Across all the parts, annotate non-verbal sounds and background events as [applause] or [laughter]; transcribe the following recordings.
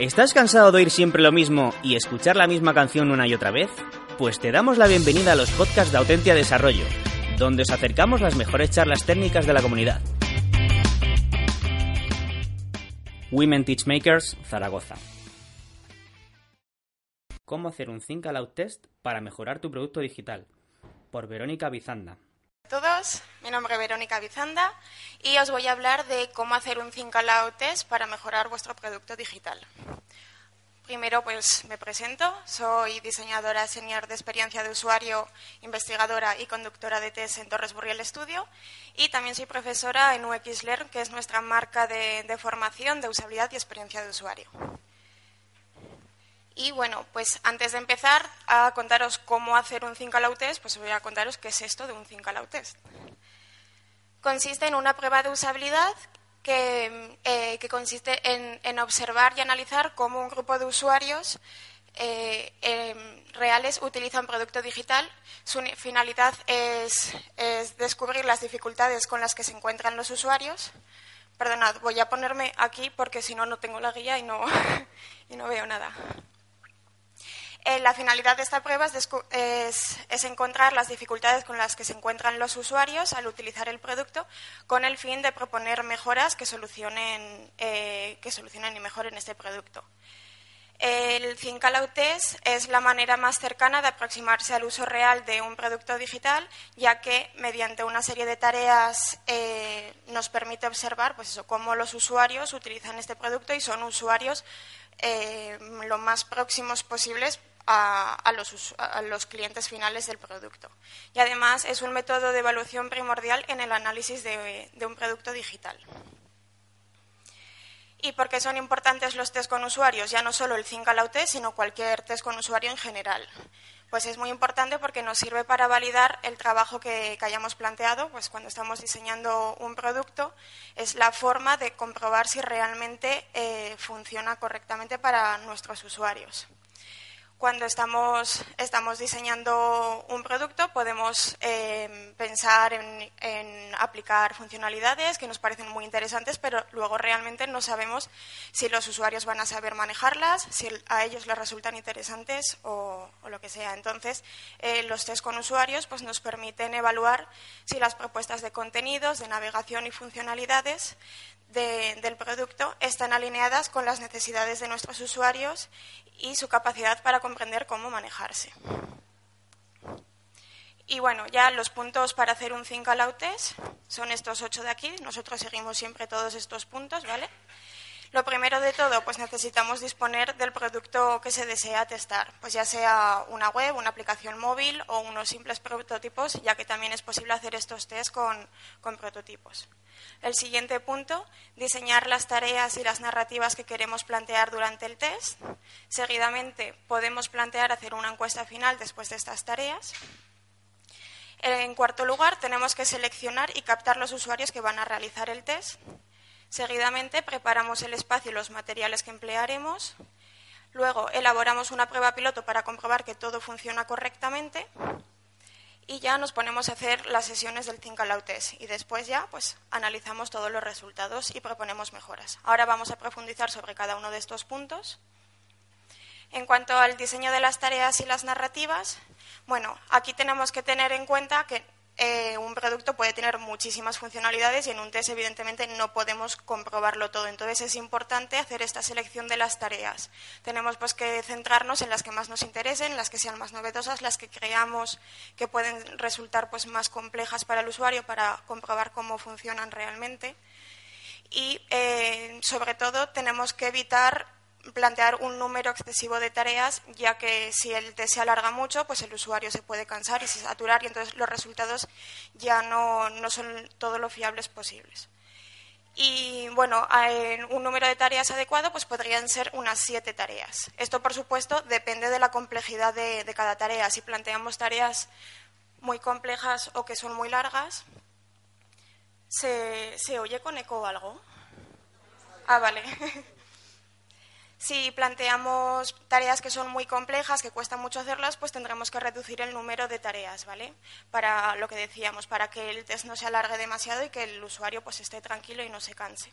¿Estás cansado de oír siempre lo mismo y escuchar la misma canción una y otra vez? Pues te damos la bienvenida a los podcasts de Autentia Desarrollo, donde os acercamos las mejores charlas técnicas de la comunidad. Women Teachmakers, Zaragoza. ¿Cómo hacer un Think Aloud Test para mejorar tu producto digital? Por Verónica Bizanda todos, mi nombre es Verónica Bizanda y os voy a hablar de cómo hacer un Think Aloud test para mejorar vuestro producto digital. Primero, pues me presento. Soy diseñadora senior de experiencia de usuario, investigadora y conductora de test en Torres Burriel Studio. Y también soy profesora en UXLearn, que es nuestra marca de formación de usabilidad y experiencia de usuario. Y bueno, pues antes de empezar a contaros cómo hacer un Think Aloud Test, pues voy a contaros qué es esto de un Think Aloud Test. Consiste en una prueba de usabilidad que, eh, consiste en, observar y analizar cómo un grupo de usuarios eh, em, reales utilizan producto digital. Su finalidad es, descubrir las dificultades con las que se encuentran los usuarios. Perdonad, voy a ponerme aquí porque si no, no tengo la guía y no, [laughs] y no veo nada. Eh, la finalidad de esta prueba es, encontrar las dificultades con las que se encuentran los usuarios al utilizar el producto con el fin de proponer mejoras que solucionen, eh, que solucionen y mejoren este producto. El Test es la manera más cercana de aproximarse al uso real de un producto digital, ya que mediante una serie de tareas eh, nos permite observar pues cómo los usuarios utilizan este producto y son usuarios lo más próximos posibles a, los, clientes finales del producto. Y además es un método de evaluación primordial en el análisis de, un producto digital. ¿Y por qué son importantes los test con usuarios? Ya no solo el Think sino cualquier test con usuario en general. Pues es muy importante porque nos sirve para validar el trabajo que, hayamos planteado, pues cuando estamos diseñando un producto, es la forma de comprobar si realmente eh, funciona correctamente para nuestros usuarios cuando estamos, estamos diseñando un producto podemos eh, pensar en, aplicar funcionalidades que nos parecen muy interesantes, pero luego realmente no sabemos si los usuarios van a saber manejarlas, si a ellos les resultan interesantes o, lo que sea. Entonces, eh, los test con usuarios pues, nos permiten evaluar si las propuestas de contenidos, de navegación y funcionalidades del producto están alineadas con las necesidades de nuestros usuarios y su capacidad para comprender cómo manejarse. Y bueno, ya los puntos para hacer un Think Aloud Test son estos ocho de aquí. Nosotros seguimos siempre todos estos puntos, ¿vale? Lo primero de todo, pues necesitamos disponer del producto que se desea testar, pues ya sea una web, una aplicación móvil o unos simples prototipos, ya que también es posible hacer estos tests con, con prototipos. El siguiente punto, diseñar las tareas y las narrativas que queremos plantear durante el test. Seguidamente, podemos plantear hacer una encuesta final después de estas tareas. En cuarto lugar, tenemos que seleccionar y captar los usuarios que van a realizar el test. Seguidamente preparamos el espacio y los materiales que emplearemos. Luego elaboramos una prueba piloto para comprobar que todo funciona correctamente. Y ya nos ponemos a hacer las sesiones del Think Aloud Test. Y después ya pues, analizamos todos los resultados y proponemos mejoras. Ahora vamos a profundizar sobre cada uno de estos puntos. En cuanto al diseño de las tareas y las narrativas, bueno, aquí tenemos que tener en cuenta que eh, un producto puede tener muchísimas funcionalidades y en un test evidentemente no podemos comprobarlo todo. Entonces es importante hacer esta selección de las tareas. Tenemos pues que centrarnos en las que más nos interesen, las que sean más novedosas, las que creamos que pueden resultar pues más complejas para el usuario para comprobar cómo funcionan realmente. Y eh, sobre todo tenemos que evitar plantear un número excesivo de tareas, ya que si el test se alarga mucho, pues el usuario se puede cansar y se saturar y entonces los resultados ya no, son todo lo fiables posibles. Y bueno, un número de tareas adecuado pues podrían ser unas siete tareas. Esto, por supuesto, depende de la complejidad de, cada tarea. Si planteamos tareas muy complejas o que son muy largas, ¿se, ¿se oye con eco algo? Ah, vale. [laughs] Si planteamos tareas que son muy complejas, que cuesta mucho hacerlas, pues tendremos que reducir el número de tareas, ¿vale? Para lo que decíamos, para que el test no se alargue demasiado y que el usuario pues esté tranquilo y no se canse.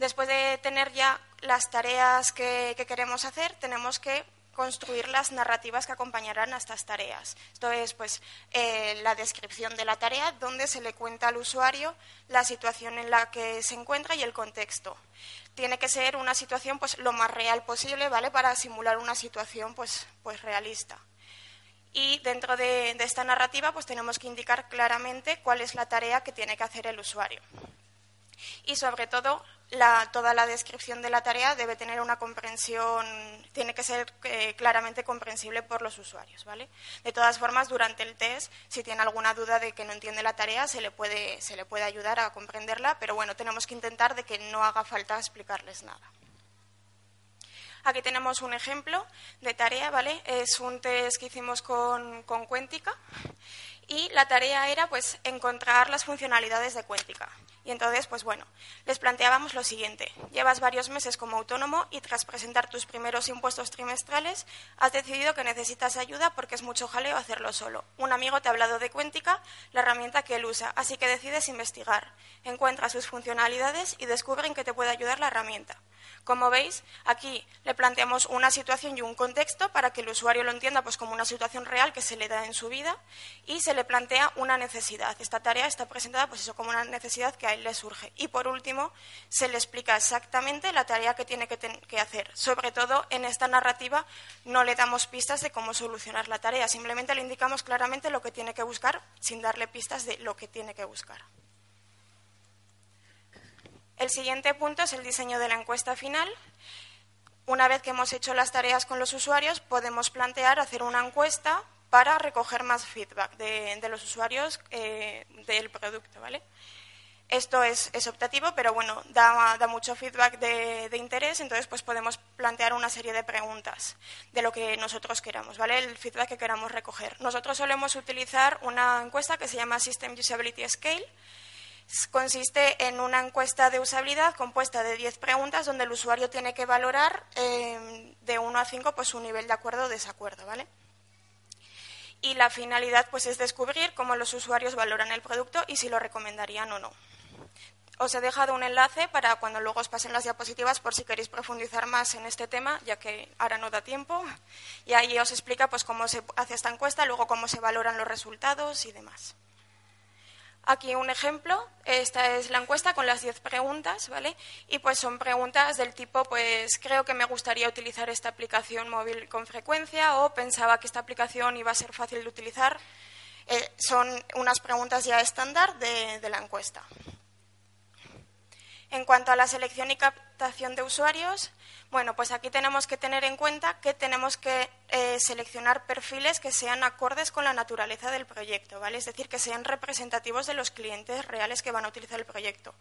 Después de tener ya las tareas que, queremos hacer, tenemos que construir las narrativas que acompañarán a estas tareas. Esto es, pues, eh, la descripción de la tarea, donde se le cuenta al usuario la situación en la que se encuentra y el contexto. Tiene que ser una situación, pues, lo más real posible, ¿vale? Para simular una situación, pues, pues realista. Y dentro de, de esta narrativa, pues, tenemos que indicar claramente cuál es la tarea que tiene que hacer el usuario y sobre todo toda la descripción de la tarea debe tener una comprensión, tiene que ser eh, claramente comprensible por los usuarios, ¿vale? De todas formas, durante el test, si tiene alguna duda de que no entiende la tarea, se le puede, se le puede ayudar a comprenderla, pero bueno, tenemos que intentar de que no haga falta explicarles nada. Aquí tenemos un ejemplo de tarea, ¿vale? Es un test que hicimos con, con Cuéntica y la tarea era pues encontrar las funcionalidades de Cuéntica. Y entonces, pues bueno, les planteábamos lo siguiente. Llevas varios meses como autónomo y tras presentar tus primeros impuestos trimestrales has decidido que necesitas ayuda porque es mucho jaleo hacerlo solo. Un amigo te ha hablado de Cuéntica, la herramienta que él usa, así que decides investigar. Encuentras sus funcionalidades y descubren que te puede ayudar la herramienta. Como veis, aquí le planteamos una situación y un contexto para que el usuario lo entienda pues, como una situación real que se le da en su vida y se le plantea una necesidad. Esta tarea está presentada pues, como una necesidad que a él le surge. Y por último, se le explica exactamente la tarea que tiene que hacer. Sobre todo en esta narrativa no le damos pistas de cómo solucionar la tarea, simplemente le indicamos claramente lo que tiene que buscar sin darle pistas de lo que tiene que buscar. El siguiente punto es el diseño de la encuesta final. Una vez que hemos hecho las tareas con los usuarios, podemos plantear hacer una encuesta para recoger más feedback de, los usuarios eh, del producto, ¿vale? Esto es, optativo, pero bueno, da, mucho feedback de, de, interés, entonces pues podemos plantear una serie de preguntas de lo que nosotros queramos, ¿vale? El feedback que queramos recoger. Nosotros solemos utilizar una encuesta que se llama System Usability Scale, consiste en una encuesta de usabilidad compuesta de 10 preguntas donde el usuario tiene que valorar eh, de 1 a 5 pues, su nivel de acuerdo o desacuerdo. ¿vale? Y la finalidad pues, es descubrir cómo los usuarios valoran el producto y si lo recomendarían o no. Os he dejado un enlace para cuando luego os pasen las diapositivas por si queréis profundizar más en este tema, ya que ahora no da tiempo. Y ahí os explica pues, cómo se hace esta encuesta, luego cómo se valoran los resultados y demás. Aquí un ejemplo, esta es la encuesta con las 10 preguntas, ¿vale? Y pues son preguntas del tipo, pues creo que me gustaría utilizar esta aplicación móvil con frecuencia o pensaba que esta aplicación iba a ser fácil de utilizar. Eh, son unas preguntas ya estándar de, la encuesta. En cuanto a la selección y captación de usuarios, bueno, pues aquí tenemos que tener en cuenta que tenemos que eh, seleccionar perfiles que sean acordes con la naturaleza del proyecto, ¿vale? Es decir, que sean representativos de los clientes reales que van a utilizar el proyecto.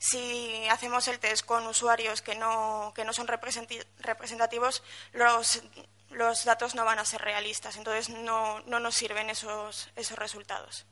Si hacemos el test con usuarios que no, que no son representativos, los, los datos no van a ser realistas, entonces no, no nos sirven esos, esos resultados.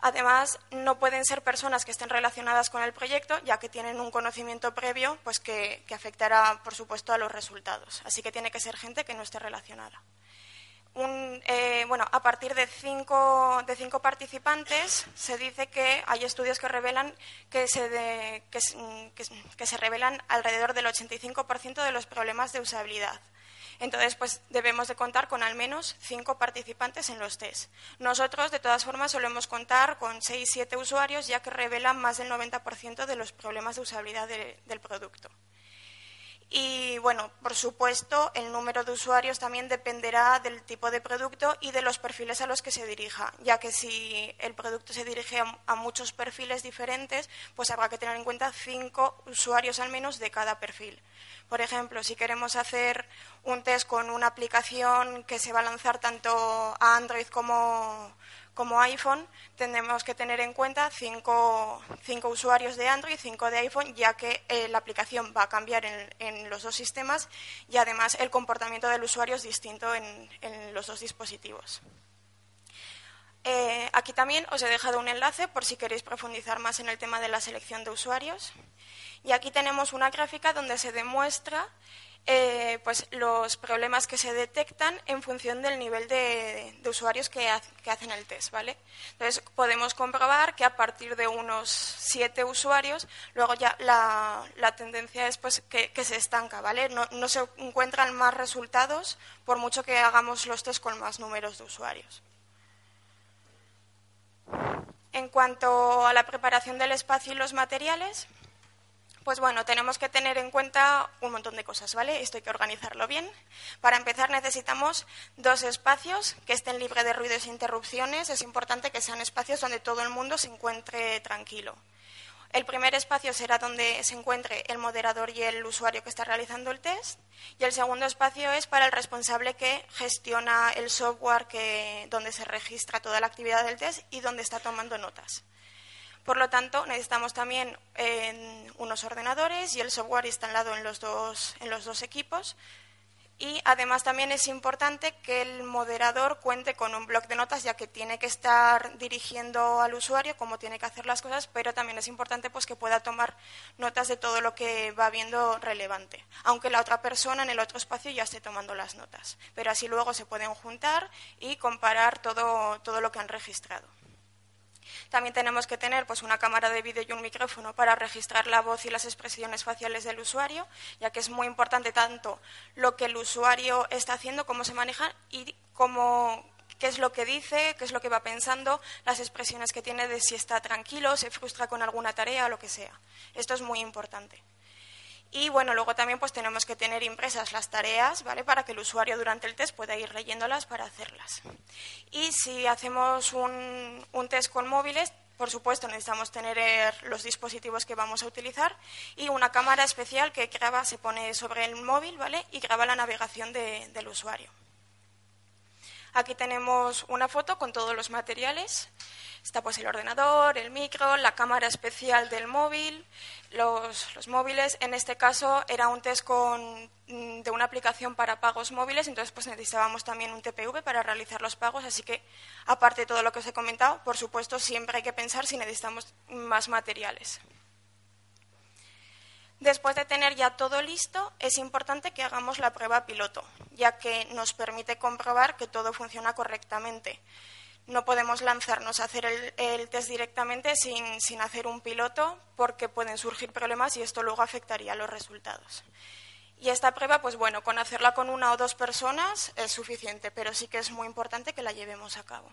Además, no pueden ser personas que estén relacionadas con el proyecto, ya que tienen un conocimiento previo pues que, afectará, por supuesto, a los resultados. Así que tiene que ser gente que no esté relacionada. Eh, bueno, a partir de cinco, participantes se dice que hay estudios que revelan que se, que se revelan alrededor del 85% de los problemas de usabilidad. Entonces, pues debemos de contar con al menos cinco participantes en los test. Nosotros, de todas formas, solemos contar con seis, siete usuarios, ya que revelan más del 90% de los problemas de usabilidad del producto. Y bueno, por supuesto, el número de usuarios también dependerá del tipo de producto y de los perfiles a los que se dirija, ya que si el producto se dirige a, muchos perfiles diferentes, pues habrá que tener en cuenta cinco usuarios al menos de cada perfil. Por ejemplo, si queremos hacer un test con una aplicación que se va a lanzar tanto a Android como como iPhone tenemos que tener en cuenta cinco, usuarios de Android, cinco de iPhone, ya que eh, la aplicación va a cambiar en, los dos sistemas y además el comportamiento del usuario es distinto en, los dos dispositivos. Eh, aquí también os he dejado un enlace por si queréis profundizar más en el tema de la selección de usuarios. Y aquí tenemos una gráfica donde se demuestra eh, pues los problemas que se detectan en función del nivel de, usuarios que, hacen el test, ¿vale? Entonces podemos comprobar que a partir de unos siete usuarios, luego ya la, tendencia es pues que, se estanca, ¿vale? No, no se encuentran más resultados por mucho que hagamos los test con más números de usuarios. En cuanto a la preparación del espacio y los materiales, pues bueno, tenemos que tener en cuenta un montón de cosas, ¿vale? Esto hay que organizarlo bien. Para empezar necesitamos dos espacios que estén libres de ruidos e interrupciones. Es importante que sean espacios donde todo el mundo se encuentre tranquilo. El primer espacio será donde se encuentre el moderador y el usuario que está realizando el test. Y el segundo espacio es para el responsable que gestiona el software que, donde se registra toda la actividad del test y donde está tomando notas. Por lo tanto, necesitamos también unos ordenadores y el software instalado en los, dos, en los dos equipos. Y además también es importante que el moderador cuente con un bloc de notas, ya que tiene que estar dirigiendo al usuario cómo tiene que hacer las cosas, pero también es importante pues, que pueda tomar notas de todo lo que va viendo relevante, aunque la otra persona en el otro espacio ya esté tomando las notas. Pero así luego se pueden juntar y comparar todo, todo lo que han registrado. También tenemos que tener pues, una cámara de vídeo y un micrófono para registrar la voz y las expresiones faciales del usuario, ya que es muy importante tanto lo que el usuario está haciendo, cómo se maneja y cómo, qué es lo que dice, qué es lo que va pensando, las expresiones que tiene de si está tranquilo, se frustra con alguna tarea o lo que sea. Esto es muy importante. Y bueno, luego también pues tenemos que tener impresas las tareas, ¿vale? Para que el usuario durante el test pueda ir leyéndolas para hacerlas. Y si hacemos un, test con móviles, por supuesto, necesitamos tener eh, los dispositivos que vamos a utilizar y una cámara especial que graba, se pone sobre el móvil, ¿vale? Y graba la navegación del usuario. Aquí tenemos una foto con todos los materiales. Está pues el ordenador, el micro, la cámara especial del móvil, los, móviles. En este caso era un test con, mm, de una aplicación para pagos móviles, entonces pues necesitábamos también un TPV para realizar los pagos, así que aparte de todo lo que os he comentado, por supuesto siempre hay que pensar si necesitamos más materiales. Después de tener ya todo listo, es importante que hagamos la prueba piloto, ya que nos permite comprobar que todo funciona correctamente no podemos lanzarnos a hacer el, test directamente sin, sin, hacer un piloto porque pueden surgir problemas y esto luego afectaría los resultados. Y esta prueba, pues bueno, con hacerla con una o dos personas es suficiente, pero sí que es muy importante que la llevemos a cabo.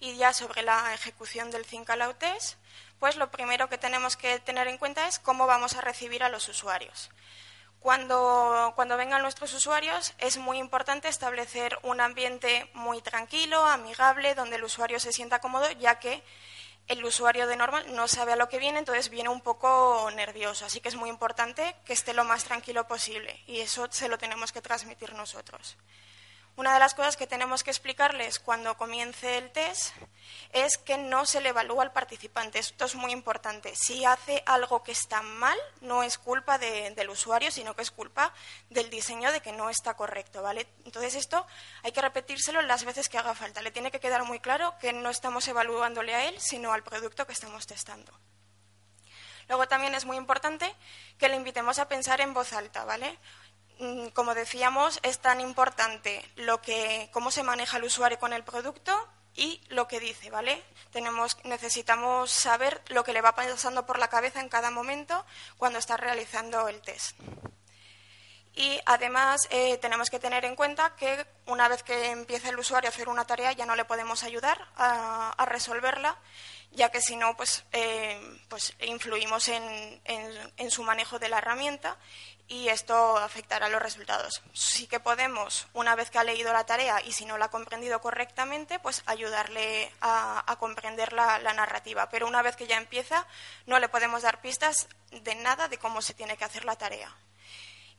Y ya sobre la ejecución del Think Test, pues lo primero que tenemos que tener en cuenta es cómo vamos a recibir a los usuarios. Cuando, cuando, vengan nuestros usuarios es muy importante establecer un ambiente muy tranquilo, amigable, donde el usuario se sienta cómodo, ya que el usuario de normal no sabe a lo que viene, entonces viene un poco nervioso. Así que es muy importante que esté lo más tranquilo posible y eso se lo tenemos que transmitir nosotros. Una de las cosas que tenemos que explicarles cuando comience el test es que no se le evalúa al participante. Esto es muy importante. Si hace algo que está mal, no es culpa del usuario, sino que es culpa del diseño de que no está correcto. ¿vale? Entonces, esto hay que repetírselo las veces que haga falta. Le tiene que quedar muy claro que no estamos evaluándole a él, sino al producto que estamos testando. Luego también es muy importante que le invitemos a pensar en voz alta, ¿vale? Mm, como decíamos, es tan importante lo que, cómo se maneja el usuario con el producto y lo que dice, ¿vale? Tenemos, necesitamos saber lo que le va pasando por la cabeza en cada momento cuando está realizando el test. Y además eh, tenemos que tener en cuenta que una vez que empieza el usuario a hacer una tarea ya no le podemos ayudar a, resolverla, ya que si no, pues, eh, pues influimos en, en su manejo de la herramienta y esto afectará los resultados. Sí que podemos, una vez que ha leído la tarea y si no la ha comprendido correctamente, pues ayudarle a, comprender la, narrativa. Pero una vez que ya empieza, no le podemos dar pistas de nada de cómo se tiene que hacer la tarea.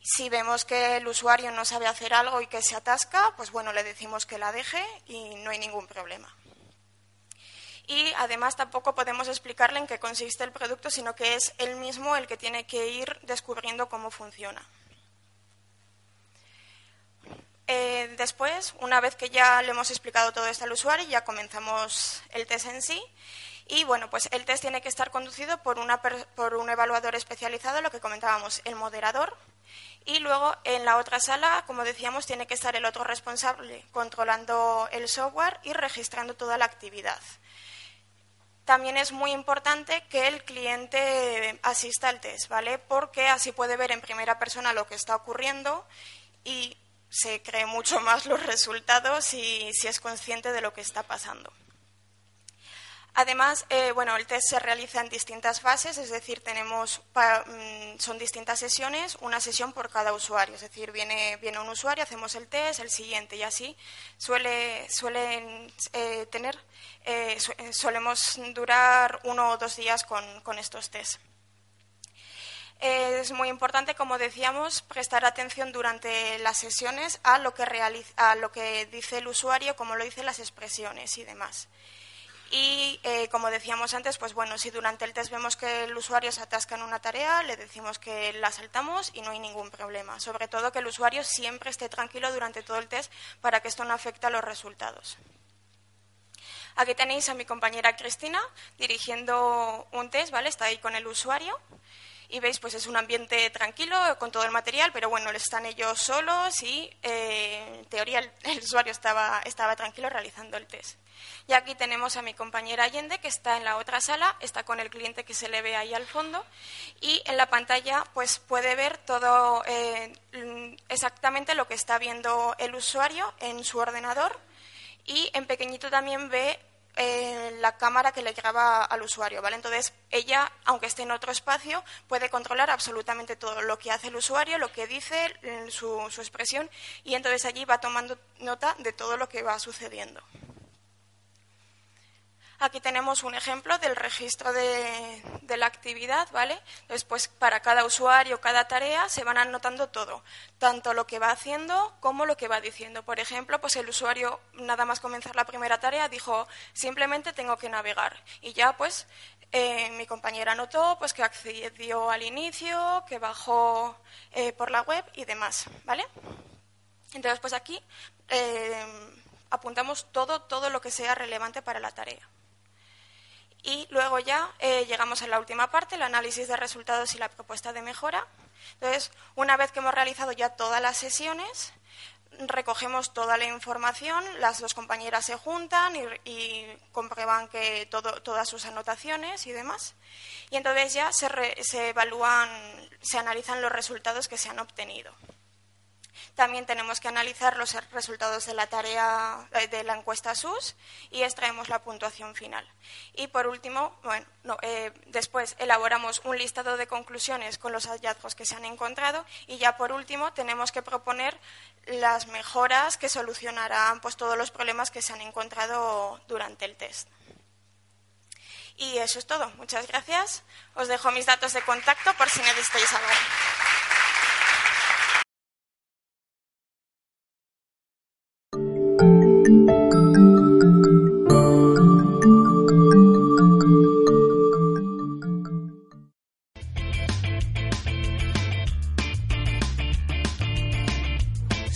Si vemos que el usuario no sabe hacer algo y que se atasca, pues bueno, le decimos que la deje y no hay ningún problema y además tampoco podemos explicarle en qué consiste el producto, sino que es él mismo el que tiene que ir descubriendo cómo funciona. Eh, después, una vez que ya le hemos explicado todo esto al usuario, ya comenzamos el test en sí. Y bueno, pues el test tiene que estar conducido por, un evaluador especializado, lo que comentábamos, el moderador, Y luego en la otra sala, como decíamos, tiene que estar el otro responsable controlando el software y registrando toda la actividad. También es muy importante que el cliente asista al test, ¿vale? Porque así puede ver en primera persona lo que está ocurriendo y se cree mucho [laughs] más los resultados y si es consciente de lo que está pasando. Además, eh, bueno, el test se realiza en distintas fases, es decir, tenemos mm, son distintas sesiones, una sesión por cada usuario, es decir, viene, viene un usuario, hacemos el test, el siguiente y así suele suelen eh, tener eh, solemos durar uno o dos días con, con estos tests. Es muy importante, como decíamos, prestar atención durante las sesiones a lo que, a lo que dice el usuario, como lo dicen las expresiones y demás. Y eh, como decíamos antes, pues bueno, si durante el test vemos que el usuario se atasca en una tarea, le decimos que la saltamos y no hay ningún problema. Sobre todo que el usuario siempre esté tranquilo durante todo el test para que esto no afecte a los resultados. Aquí tenéis a mi compañera Cristina dirigiendo un test, ¿vale? Está ahí con el usuario y veis, pues es un ambiente tranquilo con todo el material, pero bueno, están ellos solos y eh, en teoría el, usuario estaba, estaba tranquilo realizando el test. Y aquí tenemos a mi compañera Allende, que está en la otra sala, está con el cliente que se le ve ahí al fondo, y en la pantalla pues puede ver todo eh, exactamente lo que está viendo el usuario en su ordenador y en pequeñito también ve eh, la cámara que le graba al usuario, ¿vale? Entonces, ella, aunque esté en otro espacio, puede controlar absolutamente todo lo que hace el usuario, lo que dice, su expresión, y entonces allí va tomando nota de todo lo que va sucediendo. Aquí tenemos un ejemplo del registro de, la actividad, ¿vale? Pues para cada usuario, cada tarea, se van anotando todo, tanto lo que va haciendo como lo que va diciendo. Por ejemplo, pues el usuario, nada más comenzar la primera tarea, dijo, simplemente tengo que navegar. Y ya, pues, eh, mi compañera anotó pues, que accedió al inicio, que bajó eh, por la web y demás, ¿vale? Entonces, pues aquí eh, apuntamos todo, todo lo que sea relevante para la tarea. Y luego ya eh, llegamos a la última parte, el análisis de resultados y la propuesta de mejora. Entonces, una vez que hemos realizado ya todas las sesiones, recogemos toda la información, las dos compañeras se juntan y, comprueban que todas sus anotaciones y demás. Y entonces ya se, se evalúan, se analizan los resultados que se han obtenido. También tenemos que analizar los resultados de la tarea eh, de la encuesta SUS y extraemos la puntuación final. Y por último, bueno, eh, después elaboramos un listado de conclusiones con los hallazgos que se han encontrado y ya por último tenemos que proponer las mejoras que solucionarán pues, todos los problemas que se han encontrado durante el test. Y eso es todo. Muchas gracias. Os dejo mis datos de contacto por si necesitáis algo.